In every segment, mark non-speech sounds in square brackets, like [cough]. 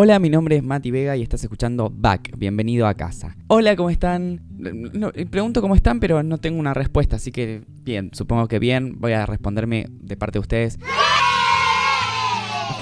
Hola, mi nombre es Mati Vega y estás escuchando Back. Bienvenido a casa. Hola, ¿cómo están? No, pregunto cómo están, pero no tengo una respuesta, así que bien, supongo que bien. Voy a responderme de parte de ustedes.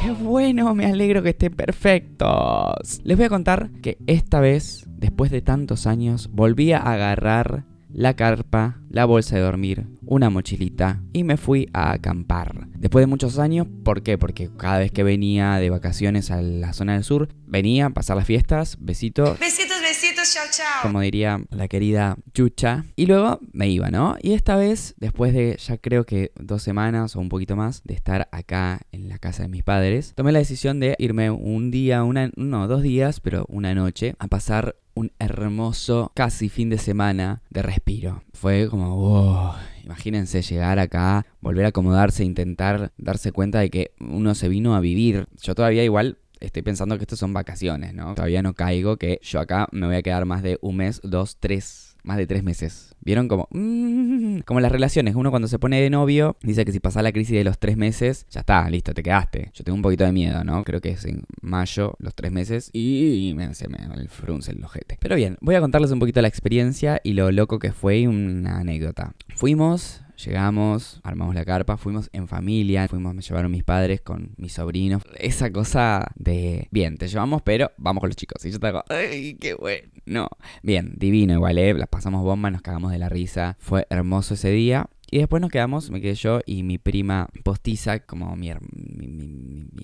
¡Qué bueno! Me alegro que estén perfectos. Les voy a contar que esta vez, después de tantos años, volví a agarrar la carpa, la bolsa de dormir, una mochilita y me fui a acampar. Después de muchos años, ¿por qué? Porque cada vez que venía de vacaciones a la zona del sur, venía a pasar las fiestas, besitos. Besitos, besitos, chao, chao. Como diría la querida Chucha. Y luego me iba, ¿no? Y esta vez, después de ya creo que dos semanas o un poquito más de estar acá en la casa de mis padres, tomé la decisión de irme un día, una, no, dos días, pero una noche, a pasar un hermoso casi fin de semana de respiro. Fue como, wow, imagínense llegar acá, volver a acomodarse, intentar darse cuenta de que uno se vino a vivir. Yo todavía igual estoy pensando que esto son vacaciones, ¿no? Todavía no caigo que yo acá me voy a quedar más de un mes, dos, tres más de tres meses. ¿Vieron como... Mm, como las relaciones, uno cuando se pone de novio dice que si pasa la crisis de los tres meses, ya está, listo, te quedaste. Yo tengo un poquito de miedo, ¿no? Creo que es en mayo los tres meses y me, se me el frunce el ojete. Pero bien, voy a contarles un poquito la experiencia y lo loco que fue una anécdota. Fuimos Llegamos, armamos la carpa, fuimos en familia, fuimos, me llevaron mis padres con mis sobrinos. Esa cosa de, bien, te llevamos, pero vamos con los chicos. Y yo te digo, ¡ay, qué bueno! No, bien, divino igual, ¿eh? Las pasamos bomba, nos cagamos de la risa. Fue hermoso ese día. Y después nos quedamos, me quedé yo y mi prima postiza, como mi, mi, mi,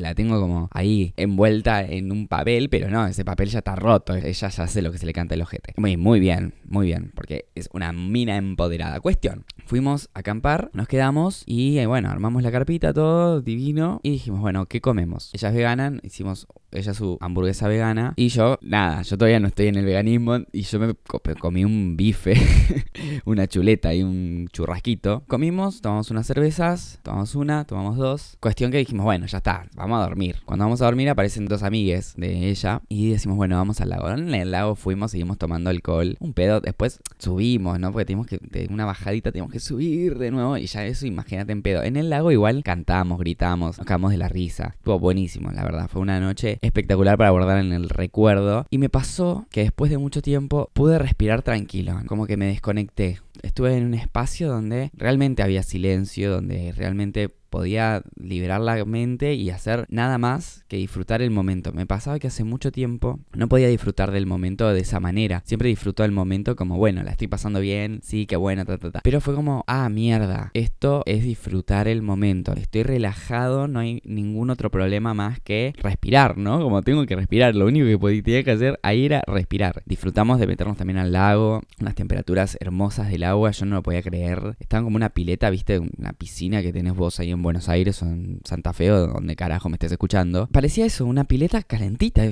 la tengo como ahí envuelta en un papel, pero no, ese papel ya está roto, ella ya hace lo que se le canta el ojete. Muy, muy bien, muy bien, porque es una mina empoderada. Cuestión, fuimos a acampar, nos quedamos y eh, bueno, armamos la carpita, todo divino, y dijimos, bueno, ¿qué comemos? Ella es hicimos ella su hamburguesa vegana y yo, nada, yo todavía no estoy en el veganismo y yo me comí un bife, [laughs] una chuleta y un churrasquito. Comimos, tomamos unas cervezas, tomamos una, tomamos dos. Cuestión que dijimos, bueno, ya está, vamos a dormir. Cuando vamos a dormir aparecen dos amigues de ella y decimos, bueno, vamos al lago. En el lago fuimos, seguimos tomando alcohol. Un pedo, después subimos, ¿no? Porque teníamos que, de una bajadita teníamos que subir de nuevo y ya eso, imagínate en pedo. En el lago igual cantamos, gritamos, nos de la risa. Estuvo buenísimo, la verdad. Fue una noche espectacular para guardar en el recuerdo. Y me pasó que después de mucho tiempo pude respirar tranquilo, como que me desconecté. Estuve en un espacio donde realmente había silencio, donde realmente podía liberar la mente y hacer nada más que disfrutar el momento. Me pasaba que hace mucho tiempo no podía disfrutar del momento de esa manera. Siempre disfruto el momento como, bueno, la estoy pasando bien, sí, qué bueno, ta, ta, ta. Pero fue como, ah, mierda, esto es disfrutar el momento. Estoy relajado, no hay ningún otro problema más que respirar, ¿no? Como tengo que respirar, lo único que tenía que hacer ahí era respirar. Disfrutamos de meternos también al lago, unas temperaturas hermosas del agua, yo no lo podía creer. Estaban como una pileta, viste, una piscina que tenés vos ahí en Buenos Aires o en Santa Fe o donde carajo me estés escuchando, parecía eso, una pileta calentita.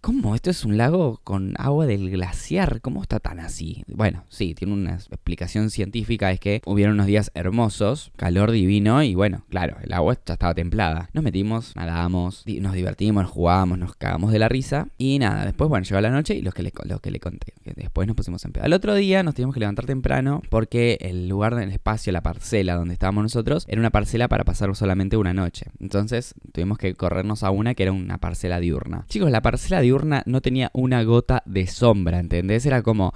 ¿Cómo? Esto es un lago con agua del glaciar. ¿Cómo está tan así? Bueno, sí, tiene una explicación científica. Es que hubieron unos días hermosos, calor divino y bueno, claro, el agua ya estaba templada. Nos metimos, nadamos, nos divertimos, jugábamos, nos cagamos de la risa. Y nada, después, bueno, llegó la noche y los que le, que le conté. Que después nos pusimos en pedo. Al otro día nos teníamos que levantar temprano porque el lugar del espacio, la parcela donde estábamos nosotros, era una parcela para pasar solamente una noche. Entonces tuvimos que corrernos a una que era una parcela diurna. Chicos, la parcela diurna no tenía una gota de sombra, ¿entendés? Era como...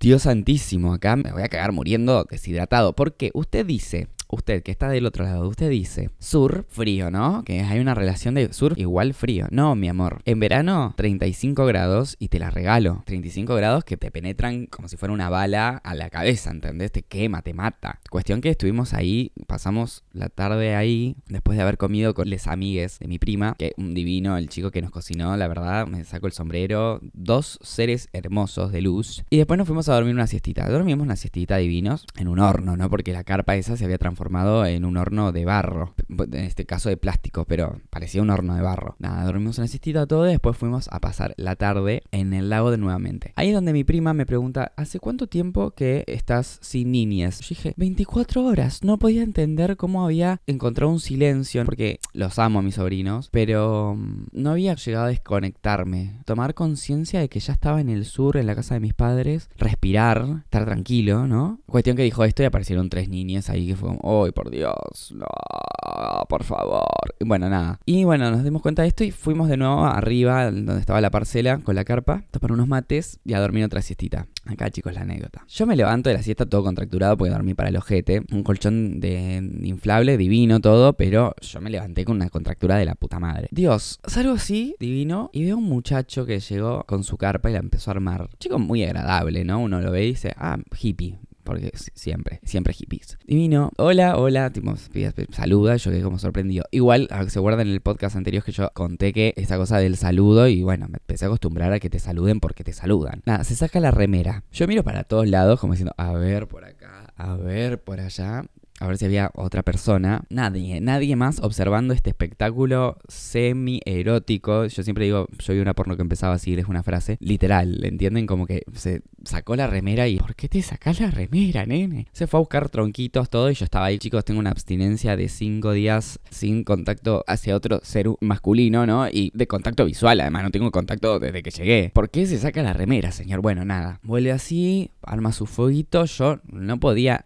Dios santísimo, acá me voy a cagar muriendo deshidratado. Porque usted dice, usted que está del otro lado, usted dice sur, frío, ¿no? Que hay una relación de sur igual frío. No, mi amor. En verano, 35 grados y te la regalo. 35 grados que te penetran como si fuera una bala a la cabeza, ¿entendés? Te quema, te mata. Cuestión que estuvimos ahí, pasamos la tarde ahí, después de haber comido con les amigues de mi prima, que un divino, el chico que nos cocinó, la verdad, me sacó el sombrero. Dos seres hermosos de luz. Y después nos fuimos a dormir una siestita. Dormimos una siestita divinos en un horno, ¿no? Porque la carpa esa se había transformado en un horno de barro, en este caso de plástico, pero parecía un horno de barro. Nada, dormimos en el todo y después fuimos a pasar la tarde en el lago de nuevamente. Ahí es donde mi prima me pregunta, ¿hace cuánto tiempo que estás sin niñas? Yo dije, 24 horas. No podía entender cómo había encontrado un silencio, porque los amo a mis sobrinos, pero mm, no había llegado a desconectarme. Tomar conciencia de que ya estaba en el sur, en la casa de mis padres, respirar, estar tranquilo, ¿no? Cuestión que dijo esto y aparecieron tres niñas ahí que fue ¡ay, por Dios! No, por favor. Y bueno, nada. Y bueno, nos dimos cuenta de esto y fuimos de nuevo arriba, donde estaba la parcela, con la carpa, a unos mates y a dormir otra siestita. Acá, chicos, la anécdota. Yo me levanto de la siesta todo contracturado porque dormí para el ojete. Un colchón de inflable, divino todo, pero yo me levanté con una contractura de la puta madre. Dios, salgo así, divino, y veo un muchacho que llegó con su carpa y la empezó a armar. Chico muy agradable, ¿no? Uno lo ve y dice, ah, hippie porque siempre, siempre hippies. Divino, hola, hola, tipo, saluda, yo quedé como sorprendido. Igual, se guarda en el podcast anterior que yo conté que esa cosa del saludo y bueno, me empecé a acostumbrar a que te saluden porque te saludan. Nada, se saca la remera. Yo miro para todos lados como diciendo, a ver por acá, a ver por allá a ver si había otra persona. Nadie, nadie más observando este espectáculo semi-erótico. Yo siempre digo, yo vi una porno que empezaba así, es una frase literal, ¿entienden? Como que se sacó la remera y ¿por qué te sacás la remera, nene? Se fue a buscar tronquitos, todo, y yo estaba ahí, chicos, tengo una abstinencia de cinco días sin contacto hacia otro ser masculino, ¿no? Y de contacto visual, además, no tengo contacto desde que llegué. ¿Por qué se saca la remera, señor? Bueno, nada. Vuelve así, arma su fueguito, yo no podía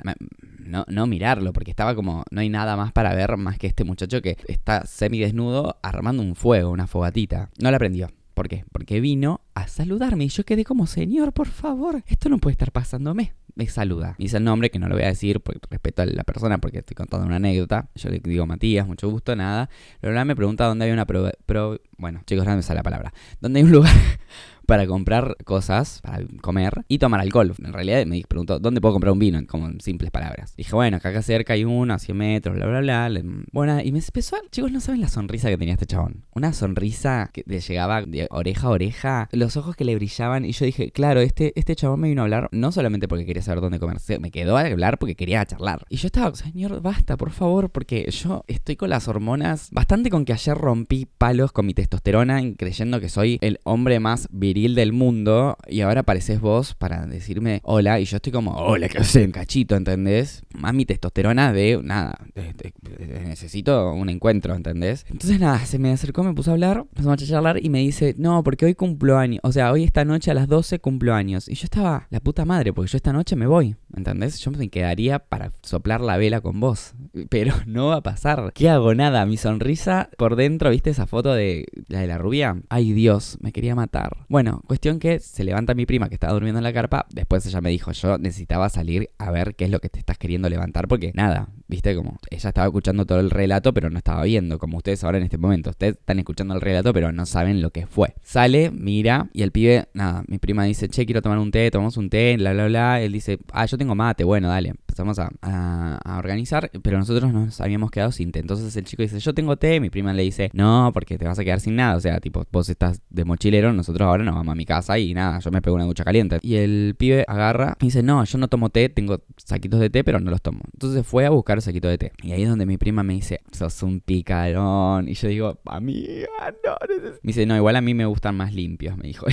no, no mirarlo, porque estaba como, no hay nada más para ver más que este muchacho que está semidesnudo armando un fuego, una fogatita. No la prendió. ¿Por qué? Porque vino a saludarme y yo quedé como, señor, por favor, esto no puede estar pasándome. Me saluda. Me dice el nombre, que no lo voy a decir porque respeto a la persona porque estoy contando una anécdota. Yo le digo Matías, mucho gusto, nada. Pero me pregunta dónde hay una pro... pro bueno, chicos, no me sale la palabra. ¿Dónde hay un lugar para comprar cosas, para comer y tomar alcohol. En realidad me preguntó, ¿dónde puedo comprar un vino? Como en simples palabras. Dije, bueno, acá cerca hay uno a 100 metros, bla, bla, bla. Bueno, y me empezó a... Chicos, no saben la sonrisa que tenía este chabón. Una sonrisa que le llegaba de oreja a oreja, los ojos que le brillaban y yo dije, claro, este, este chabón me vino a hablar no solamente porque quería saber dónde comer, me quedó a hablar porque quería charlar. Y yo estaba, señor, basta, por favor, porque yo estoy con las hormonas, bastante con que ayer rompí palos con mi testosterona creyendo que soy el hombre más viril del mundo y ahora apareces vos para decirme hola y yo estoy como, hola, que sé, un cachito, ¿entendés? Más mi testosterona de, nada, necesito un encuentro, ¿entendés? Entonces nada, se me acercó, me puso a hablar, empezamos a charlar y me dice, no, porque hoy cumplo años, o sea, hoy esta noche a las 12 cumplo años. Y yo estaba, la puta madre, porque yo esta noche me voy, ¿entendés? Yo me quedaría para soplar la vela con vos, pero [laughs] no va a pasar. ¿Qué hago? Nada, mi sonrisa por dentro, ¿viste esa foto de la de la rubia? Ay Dios, me quería matar. Bueno, cuestión que se levanta mi prima que estaba durmiendo en la carpa. Después ella me dijo, yo necesitaba salir a ver qué es lo que te estás queriendo levantar. Porque nada, viste como ella estaba escuchando todo el relato, pero no estaba viendo. Como ustedes ahora en este momento. Ustedes están escuchando el relato, pero no saben lo que fue. Sale, mira, y el pibe, nada, mi prima dice, che, quiero tomar un té, tomamos un té, bla, bla, bla. Él dice, ah, yo tengo mate, bueno, dale. Empezamos a, a organizar, pero nosotros nos habíamos quedado sin té. Entonces el chico dice, yo tengo té. Mi prima le dice, no, porque te vas a quedar sin nada. O sea, tipo, vos estás de mochilero, nosotros ahora no vamos a mi casa y nada, yo me pego una ducha caliente. Y el pibe agarra y dice, no, yo no tomo té, tengo saquitos de té, pero no los tomo. Entonces fue a buscar el saquito de té. Y ahí es donde mi prima me dice, sos un picarón. Y yo digo, amiga, no. Me dice, no, igual a mí me gustan más limpios, me dijo.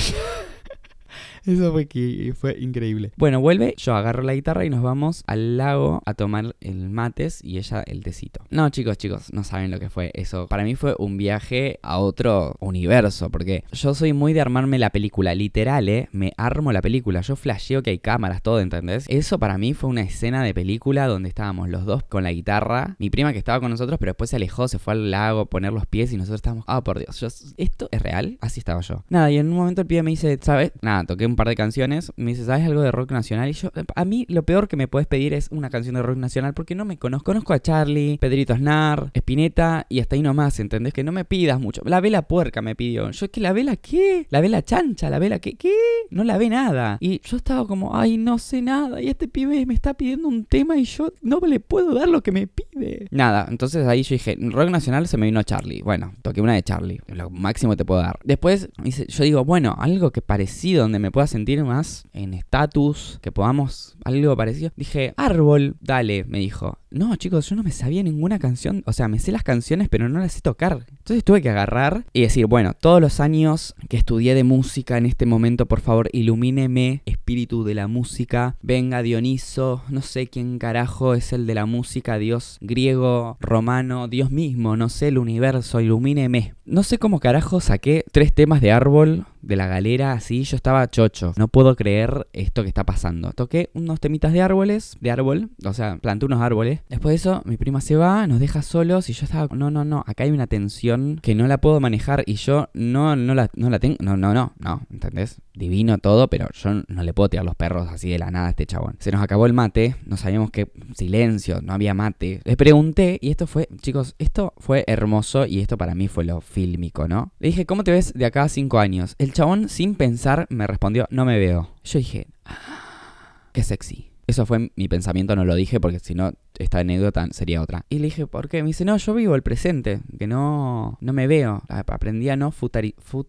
[laughs] Eso fue que fue increíble. Bueno, vuelve, yo agarro la guitarra y nos vamos al lago a tomar el mates y ella el tecito. No, chicos, chicos, no saben lo que fue eso. Para mí fue un viaje a otro universo, porque yo soy muy de armarme la película, literal, ¿eh? Me armo la película, yo flasheo que hay cámaras, todo, ¿entendés? Eso para mí fue una escena de película donde estábamos los dos con la guitarra, mi prima que estaba con nosotros, pero después se alejó, se fue al lago a poner los pies y nosotros estábamos, ah, por Dios, ¿esto es real? Así estaba yo. Nada, y en un momento el pie me dice, ¿sabes? Nada, toqué un par de canciones. Me dice, ¿sabes algo de rock nacional? Y yo, a mí lo peor que me puedes pedir es una canción de rock nacional porque no me conozco. Conozco a Charlie, Pedrito Aznar, Espineta y hasta ahí nomás, ¿entendés? Que no me pidas mucho. La vela puerca me pidió. Yo, ¿qué? ¿La vela qué? ¿La vela chancha? ¿La vela qué? ¿Qué? No la ve nada. Y yo estaba como, ay, no sé nada. Y este pibe me está pidiendo un tema y yo no le puedo dar lo que me pide. Nada, entonces ahí yo dije, rock nacional se me vino Charlie. Bueno, toqué una de Charlie. Lo máximo te puedo dar. Después yo digo, bueno, algo que parecido me pueda sentir más en estatus, que podamos algo parecido. Dije, árbol, dale, me dijo. No, chicos, yo no me sabía ninguna canción. O sea, me sé las canciones, pero no las sé tocar. Entonces tuve que agarrar y decir, bueno, todos los años que estudié de música en este momento, por favor, ilumíneme, espíritu de la música. Venga, Dioniso, no sé quién carajo es el de la música, Dios griego, romano, Dios mismo, no sé, el universo, ilumíneme. No sé cómo carajo saqué tres temas de árbol de la galera así, yo estaba chocho. No puedo creer esto que está pasando. Toqué unos temitas de árboles, de árbol, o sea, planté unos árboles. Después de eso, mi prima se va, nos deja solos y yo estaba, no, no, no, acá hay una tensión que no la puedo manejar y yo no, no, la, no la tengo, no, no, no, no, ¿entendés? Divino todo, pero yo no le puedo tirar los perros así de la nada a este chabón. Se nos acabó el mate, no sabíamos qué, silencio, no había mate. Le pregunté y esto fue, chicos, esto fue hermoso y esto para mí fue lo fílmico, ¿no? Le dije, ¿cómo te ves de acá a cinco años? El chabón, sin pensar, me respondió, no me veo. Yo dije, ah, qué sexy. Eso fue mi pensamiento, no lo dije porque si no esta anécdota sería otra. Y le dije, ¿por qué? Me dice, no, yo vivo el presente, que no, no me veo. Aprendí a no futari, fut,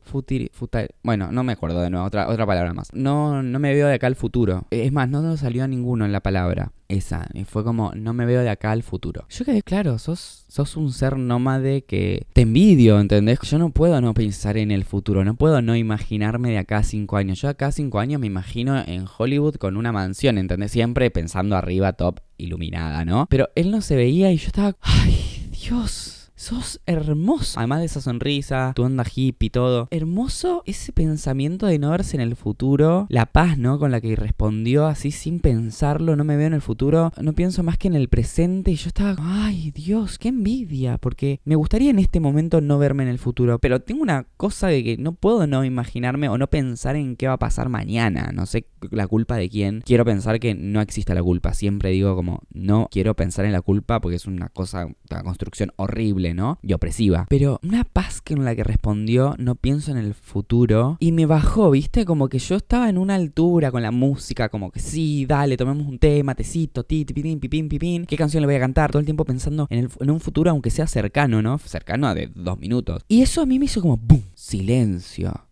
bueno, no me acuerdo de nuevo, otra, otra palabra más. No, no me veo de acá al futuro. Es más, no nos salió ninguno en la palabra. Esa, y fue como, no me veo de acá al futuro. Yo quedé claro, sos, sos un ser nómade que te envidio, ¿entendés? Yo no puedo no pensar en el futuro, no puedo no imaginarme de acá a cinco años. Yo acá a cinco años me imagino en Hollywood con una mansión, ¿entendés? Siempre pensando arriba, top, iluminada, ¿no? Pero él no se veía y yo estaba, ay, Dios sos hermoso. Además de esa sonrisa, tu onda hippie todo. Hermoso ese pensamiento de no verse en el futuro. La paz, ¿no? Con la que respondió así sin pensarlo. No me veo en el futuro. No pienso más que en el presente. Y yo estaba, ay Dios, qué envidia. Porque me gustaría en este momento no verme en el futuro. Pero tengo una cosa de que no puedo no imaginarme o no pensar en qué va a pasar mañana. No sé la culpa de quién. Quiero pensar que no existe la culpa. Siempre digo como, no quiero pensar en la culpa porque es una cosa, una construcción horrible ¿no? Y opresiva. Pero una paz que en la que respondió, no pienso en el futuro. Y me bajó, ¿viste? Como que yo estaba en una altura con la música, como que sí, dale, tomemos un tema, tecito, ti, pipín, pipín, pipín. ¿Qué canción le voy a cantar? Todo el tiempo pensando en, en un futuro, aunque sea cercano, ¿no? Cercano a de dos minutos. Y eso a mí me hizo como, ¡boom! Silencio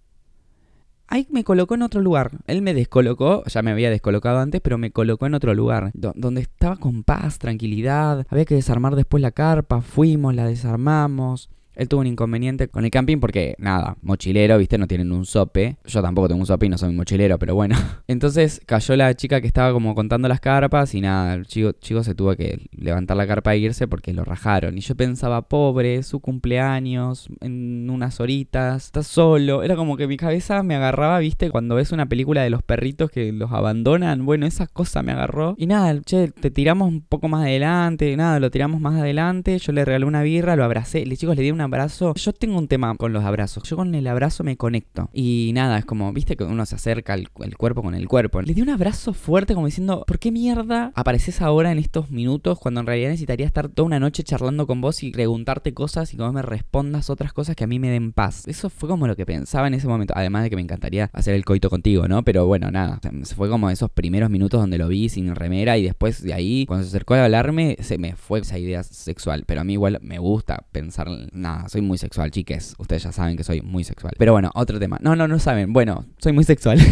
ahí me colocó en otro lugar. Él me descolocó, ya me había descolocado antes, pero me colocó en otro lugar, donde estaba con paz, tranquilidad. Había que desarmar después la carpa, fuimos, la desarmamos. Él tuvo un inconveniente con el camping porque, nada, mochilero, viste, no tienen un sope. Yo tampoco tengo un sope y no soy mochilero, pero bueno. [laughs] Entonces cayó la chica que estaba como contando las carpas y nada, el chico, chico se tuvo que levantar la carpa e irse porque lo rajaron. Y yo pensaba, pobre, su cumpleaños, en unas horitas, está solo. Era como que mi cabeza me agarraba, viste, cuando ves una película de los perritos que los abandonan. Bueno, esa cosa me agarró. Y nada, che, te tiramos un poco más adelante, nada, lo tiramos más adelante. Yo le regalé una birra, lo abracé. Le chicos le di una abrazo. Yo tengo un tema con los abrazos. Yo con el abrazo me conecto. Y nada, es como, viste que uno se acerca el, cuerpo con el cuerpo. Le di un abrazo fuerte como diciendo, ¿por qué mierda apareces ahora en estos minutos cuando en realidad necesitaría estar toda una noche charlando con vos y preguntarte cosas y que me respondas otras cosas que a mí me den paz? Eso fue como lo que pensaba en ese momento. Además de que me encantaría hacer el coito contigo, ¿no? Pero bueno, nada. Se fue como esos primeros minutos donde lo vi sin remera y después de ahí, cuando se acercó a hablarme, se me fue esa idea sexual. Pero a mí igual me gusta pensar nada soy muy sexual, chiques. Ustedes ya saben que soy muy sexual. Pero bueno, otro tema. No, no, no saben. Bueno, soy muy sexual. [laughs]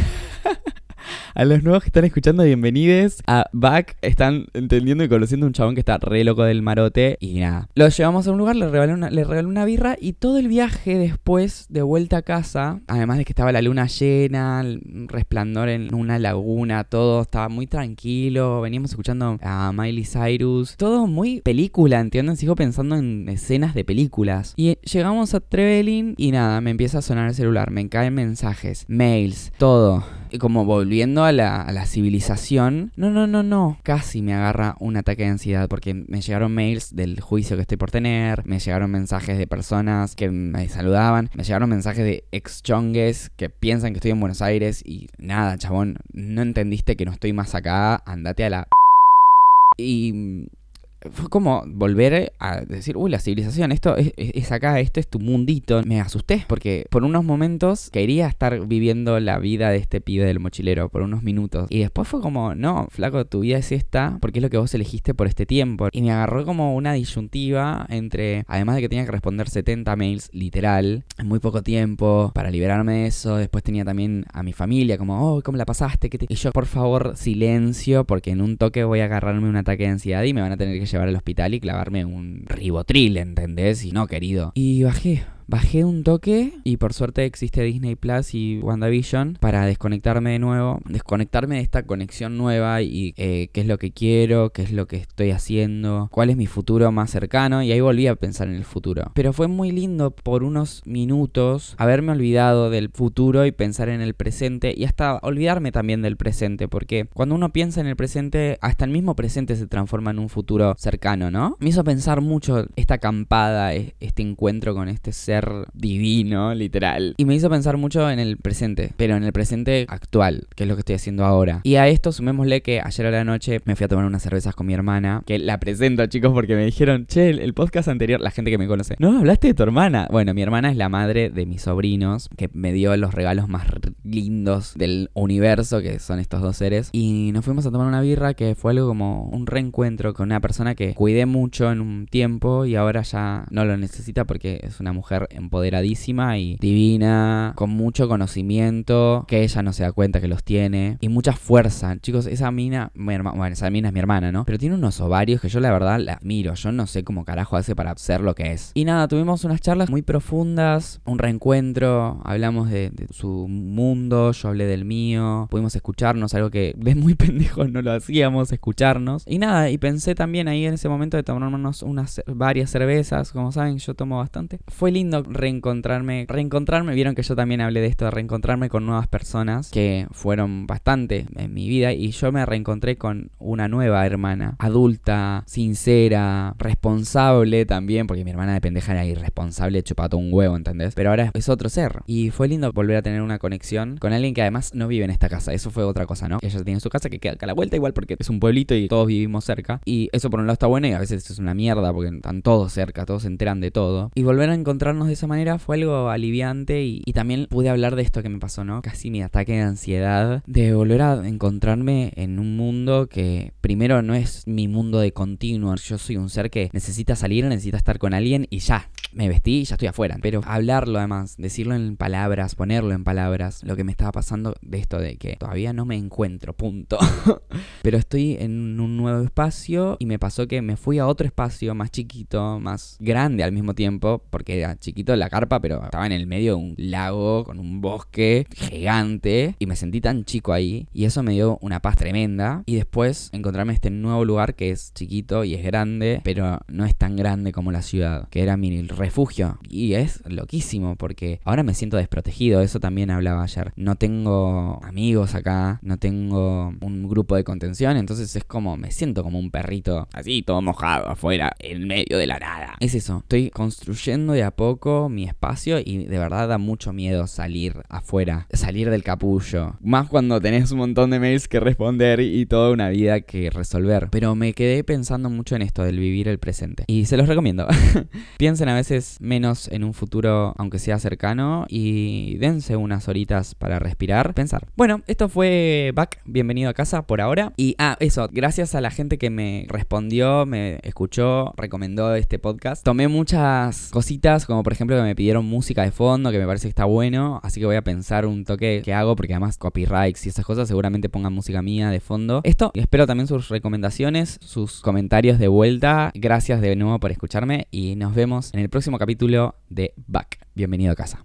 A los nuevos que están escuchando, bienvenidos a Back. Están entendiendo y conociendo a un chabón que está re loco del marote. Y nada, lo llevamos a un lugar, le regalé, una, birra y todo el viaje después, de vuelta a casa, además de que estaba la luna llena, resplandor en una laguna, todo estaba muy tranquilo. Veníamos escuchando a Miley Cyrus, todo muy película, ¿entienden? Sigo pensando en escenas de películas. Y llegamos a Trevelin y nada, me empieza a sonar el celular, me caen mensajes, mails, todo como volviendo a la, a la, civilización. No, no, no, no. Casi me agarra un ataque de ansiedad porque me llegaron mails del juicio que estoy por tener, me llegaron mensajes de personas que me saludaban, me llegaron mensajes de ex chongues que piensan que estoy en Buenos Aires y nada, chabón, no entendiste que no estoy más acá, andate a la... Y fue como volver a decir, uy, la civilización, esto es, acá, esto es tu mundito. Me asusté porque por unos momentos quería estar viviendo la vida de este pibe del mochilero, por unos minutos. Y después fue como, no, flaco, tu vida es esta porque es lo que vos elegiste por este tiempo. Y me agarró como una disyuntiva entre, además de que tenía que responder 70 mails literal, en muy poco tiempo, para liberarme de eso. Después tenía también a mi familia como, oh, ¿cómo la pasaste? Y yo, por favor, silencio porque en un toque voy a agarrarme un ataque de ansiedad y me van a tener que llevar al hospital y clavarme un ribotril, ¿entendés? Y no, querido. Y bajé, bajé un toque y por suerte existe Disney Plus y WandaVision para desconectarme de nuevo, desconectarme de esta conexión nueva y eh, qué es lo que quiero, qué es lo que estoy haciendo, cuál es mi futuro más cercano y ahí volví a pensar en el futuro. Pero fue muy lindo por unos minutos haberme olvidado del futuro y pensar en el presente y hasta olvidarme también del presente porque cuando uno piensa en el presente, hasta el mismo presente se transforma en un futuro cercano, ¿no? Me hizo pensar mucho esta acampada, e, este encuentro con este ser divino, literal. Y me hizo pensar mucho en el presente, pero en el presente actual, que es lo que estoy haciendo ahora. Y a esto sumémosle que ayer a la noche me fui a tomar unas cervezas con mi hermana, que la presento chicos porque me dijeron, che, el podcast anterior, la gente que me conoce, no, hablaste de tu hermana. Bueno, mi hermana es la madre de mis sobrinos, que me dio los regalos más lindos del universo, que son estos dos seres. Y nos fuimos a tomar una birra que fue algo como un reencuentro con una persona que cuidé mucho en un tiempo y ahora ya no lo necesita porque es una mujer empoderadísima y divina, con mucho conocimiento, que ella no se da cuenta que los tiene y mucha fuerza. Chicos, esa mina, bueno, esa mina es mi hermana, ¿no? Pero tiene unos ovarios que yo la verdad la admiro. Yo no sé cómo carajo hace para ser lo que es. Y nada, tuvimos unas charlas muy profundas, un reencuentro, hablamos de, de su mundo, yo hablé del mío, pudimos escucharnos, algo que de muy [laughs] pendejos no lo hacíamos, escucharnos. Y nada, y pensé también ahí en ese momento de tomarnos unas varias cervezas, como saben, yo tomo bastante. Fue lindo reencontrarme, reencontrarme, vieron que yo también hablé de esto, de reencontrarme con nuevas personas que fueron bastante en mi vida y yo me reencontré con una nueva hermana, adulta, sincera, responsable también, porque mi hermana de pendeja era irresponsable, chupado un huevo, ¿entendés? Pero ahora es otro ser. Y fue lindo volver a tener una conexión con alguien que además no vive en esta casa. Eso fue otra cosa, ¿no? Ella tiene su casa que queda a la vuelta igual porque es un pueblito y todos vivimos cerca. Y eso por un lado está bueno y a veces es una mierda porque están todos cerca, todos se enteran de todo. Y volver a encontrarnos de esa manera fue algo aliviante y, también pude hablar de esto que me pasó, ¿no? Casi mi ataque de ansiedad, de volver a encontrarme en un mundo que primero no es mi mundo de continuo. Yo soy un ser que necesita salir, necesita estar con alguien y ya, me vestí y ya estoy afuera. Pero hablarlo además, decirlo en palabras, ponerlo en palabras, lo que me estaba pasando de esto de que todavía no me encuentro, punto. [laughs] Pero estoy en un nuevo espacio y me pasó que me fui a otro espacio más chiquito, más grande al mismo tiempo, porque era chiquito la carpa, pero estaba en el medio de un lago con un bosque gigante y me sentí tan chico ahí y eso me dio una paz tremenda. Y después encontrarme este nuevo lugar que es chiquito y es grande, pero no es tan grande como la ciudad, que era mi refugio. Y es loquísimo porque ahora me siento desprotegido, eso también hablaba ayer. No tengo amigos acá, no tengo un grupo de contención, entonces es como, me siento como un perrito así, todo mojado afuera, en medio de la nada. Es eso, estoy construyendo de a poco mi espacio y de verdad da mucho miedo salir afuera, salir del capullo. Más cuando tenés un montón de mails que responder y toda una vida que resolver. Pero me quedé pensando mucho en esto del vivir el presente. Y se los recomiendo. [laughs] Piensen a veces menos en un futuro, aunque sea cercano, y dense unas horitas para respirar, pensar. Bueno, esto fue Back, bienvenido a casa por ahora. Y ah, eso, gracias a la gente que me respondió, me escuchó, recomendó este podcast. Tomé muchas cositas, como por ejemplo que me pidieron música de fondo, que me parece que está bueno, así que voy a pensar un toque que hago, porque además copyrights y esas cosas seguramente pongan música mía de fondo. Esto, y espero también sus recomendaciones, sus comentarios de vuelta. Gracias de nuevo por escucharme y nos vemos en el próximo capítulo de Back. Bienvenido a casa.